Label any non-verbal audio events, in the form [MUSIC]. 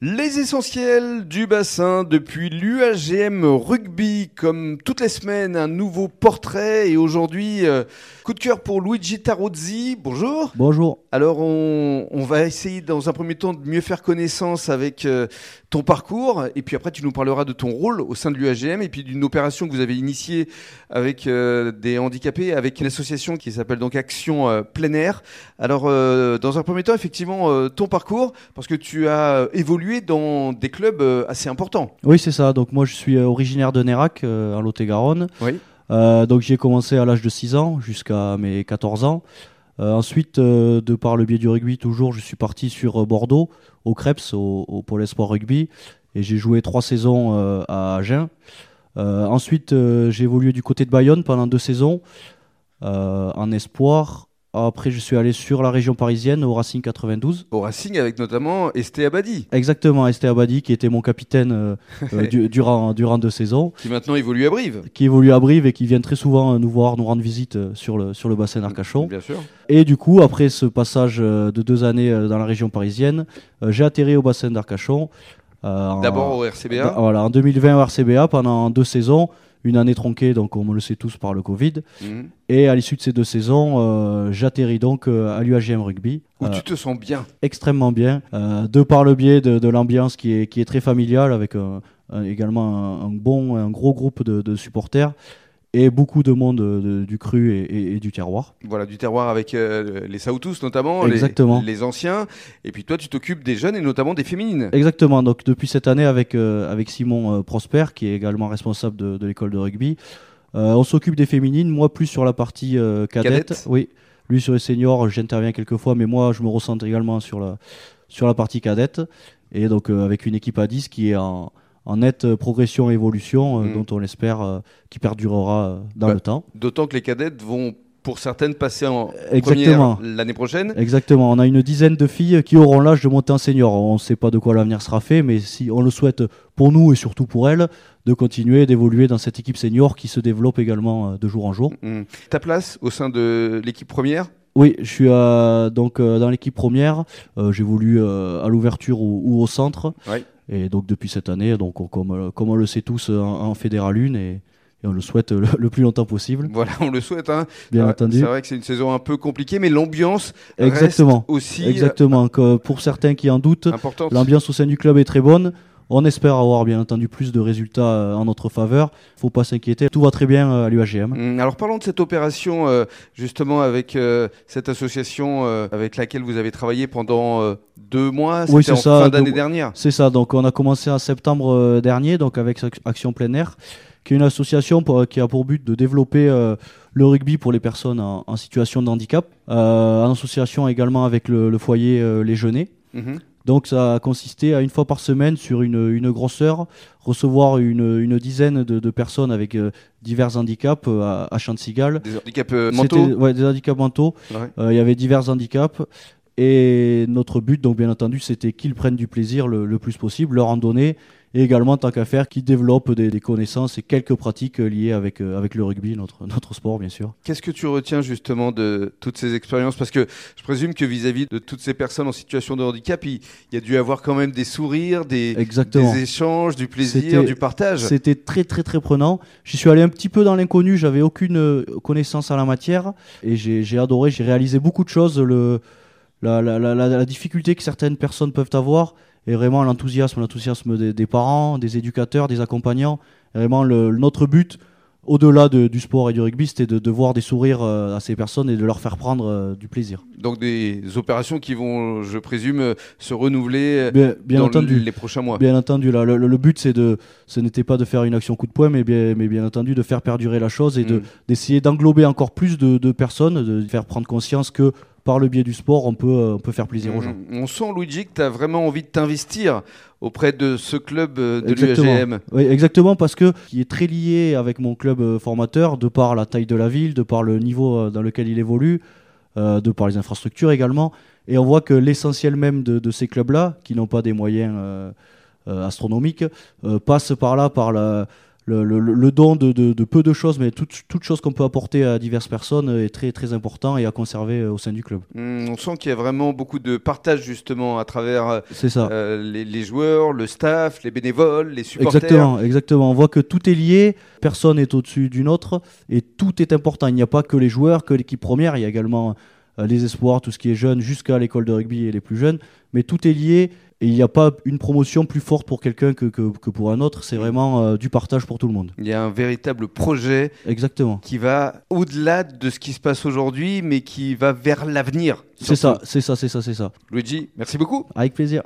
Les essentiels du bassin depuis l'UAGM Rugby, comme toutes les semaines, un nouveau portrait et aujourd'hui, euh, coup de cœur pour Luigi Tarozzi. Bonjour. Bonjour. Alors on, on, va essayer dans un premier temps de mieux faire connaissance avec euh, ton parcours et puis après tu nous parleras de ton rôle au sein de l'UAGM et puis d'une opération que vous avez initiée avec euh, des handicapés, avec une association qui s'appelle donc Action Plein Air. Alors dans un premier temps, effectivement, ton parcours, parce que tu as évolué dans des clubs euh, assez importants. Oui, c'est ça. Donc moi, je suis euh, originaire de Nérac, euh, en Lot-et-Garonne. Oui. donc j'ai commencé à l'âge de 6 ans jusqu'à mes 14 ans. ensuite, de par le biais du rugby, toujours, je suis parti sur Bordeaux, au Krebs, au, au Pôle Espoir Rugby. Et j'ai joué trois saisons à Agen. ensuite, j'ai évolué du côté de Bayonne pendant deux saisons en espoir. Après, je suis allé sur la région parisienne, au Racing 92. Au Racing, avec notamment Esté Abadi. Exactement, Esté Abadi, qui était mon capitaine euh, euh, [LAUGHS] durant, durant deux saisons. Qui maintenant évolue à Brive. Qui évolue à Brive et qui vient très souvent euh, nous voir, nous rendre visite sur le, sur le bassin d'Arcachon. Bien sûr. Et du coup, après ce passage de deux années dans la région parisienne, j'ai atterri au bassin d'Arcachon. D'abord au RCBA Voilà, en 2020 au RCBA pendant deux saisons une année tronquée, donc on le sait tous par le Covid. Mhm. Et à l'issue de ces deux saisons, euh, j'atterris donc euh, à l'UAGM Rugby. Où tu te sens bien Extrêmement bien, euh, de par le biais de, l'ambiance qui est, qui est très familiale, avec également un, bon, un gros groupe de, de supporters et beaucoup de monde du cru et, du terroir. Voilà, du terroir avec euh, les Saoutous notamment, Exactement. Les, anciens. Et puis toi, tu t'occupes des jeunes et notamment des féminines. Exactement. Donc depuis cette année, avec, euh, avec Simon euh, Prosper, qui est également responsable de, l'école de rugby, on s'occupe des féminines. Moi, plus sur la partie cadette. Oui. Lui sur les seniors, j'interviens quelques fois, mais moi, je me ressens également sur la, sur la partie cadette. Et donc avec une équipe à 10 qui est en en nette progression et évolution, euh, mm. dont on espère euh, qui perdurera euh, dans bah, le temps. D'autant que les cadettes vont pour certaines passer en première l'année prochaine. Exactement. On a une dizaine de filles qui auront l'âge de monter en senior. On ne sait pas de quoi l'avenir sera fait, mais si on le souhaite pour nous et surtout pour elles, de continuer d'évoluer dans cette équipe senior qui se développe également de jour en jour. Mm. Ta place au sein de l'équipe première? Oui, je suis donc dans l'équipe première. J'évolue à l'ouverture ou, au centre. Et donc depuis cette année, donc comme, comme on le sait tous, en, Fédéral 1 et, on le souhaite le, plus longtemps possible. Voilà, on le souhaite. Hein. Bien entendu. C'est vrai que c'est une saison un peu compliquée, mais l'ambiance Exactement. reste aussi. Exactement. pour certains qui en doutent, l'ambiance au sein du club est très bonne. On espère avoir bien entendu plus de résultats euh, en notre faveur. Faut pas s'inquiéter, tout va très bien euh, à l'UAGM. Hum, alors parlons de cette opération euh, justement avec cette association avec laquelle vous avez travaillé pendant deux mois. Oui, c'est ça. Fin d'année dernière. C'est ça. Donc on a commencé en septembre dernier, donc avec Action Plein Air, qui est une association qui a pour but de développer le rugby pour les personnes en, situation de handicap, en association également avec le, foyer Les Jeunets. Donc ça a consisté à une fois par semaine sur une, une grosseur recevoir une, une dizaine de, de, personnes avec euh, divers handicaps euh, à, à Chantigal. Des handicaps euh, mentaux ouais, Des handicaps mentaux. Il y avait divers handicaps. Et notre but, donc bien entendu, c'était qu'ils prennent du plaisir le, le, plus possible, leur en donner et également tant qu'à faire qui développe des, connaissances et quelques pratiques liées avec, euh, avec le rugby, notre, [LAUGHS] notre sport bien sûr. Qu'est-ce que tu retiens justement de toutes ces expériences? Parce que je présume que vis-à-vis de toutes ces personnes en situation de handicap, il, y a dû avoir quand même des sourires, des, des échanges, du plaisir, du partage. C'était très très très prenant. Je suis allé un petit peu dans l'inconnu, j'avais aucune euh, connaissance en la matière et j'ai adoré, j'ai réalisé beaucoup de choses. Le, la, la, la, la, difficulté que certaines personnes peuvent avoir et vraiment l'enthousiasme, l'enthousiasme des, parents, des éducateurs, des accompagnants. vraiment le, notre but, au-delà du sport et du rugby, c'était de, voir des sourires euh, à ces personnes et de leur faire prendre euh, du plaisir. Donc des opérations qui vont, je présume, euh, se renouveler bien, dans entendu. les prochains mois. Bien entendu, là, le, but, c'est de, ce n'était pas de faire une action coup de poing, mais bien, mais bien entendu de faire perdurer la chose et de, mm. d'essayer d'englober encore plus de, de personnes, de faire prendre conscience que par le biais du sport, on peut, euh, on peut faire plaisir aux gens. Mmh. On sent, Luigi, que tu as vraiment envie de t'investir auprès de ce club euh, de l'UAGM. Oui, exactement, parce que qui est très lié avec mon club euh, formateur, de par la taille de la ville, de par le niveau dans lequel il évolue, de par les infrastructures également. Et on voit que l'essentiel même de, ces clubs-là, qui n'ont pas des moyens astronomiques, passe par là, par la le, le- le don de, de- de peu de choses, mais toute, toute chose qu'on peut apporter à diverses personnes est très, très important et à conserver euh, au sein du club. Hum, on sent qu'il y a vraiment beaucoup de partage justement à travers euh, ça. euh, les, les joueurs, le staff, les bénévoles, les supporters. Exactement, exactement. On voit que tout est lié, personne n'est au-dessus d'une autre et tout est important. Il n'y a pas que les joueurs, que l'équipe première, il y a également les espoirs, tout ce qui est jeune, jusqu'à l'école de rugby et les plus jeunes. Mais tout est lié et il n'y a pas une promotion plus forte pour quelqu'un que, que, que pour un autre. C'est vraiment euh, du partage pour tout le monde. Il y a un véritable projet Exactement. qui va au-delà de ce qui se passe aujourd'hui, mais qui va vers l'avenir. C'est ça, c'est ça, c'est ça, c'est ça. Luigi, merci beaucoup. Avec plaisir.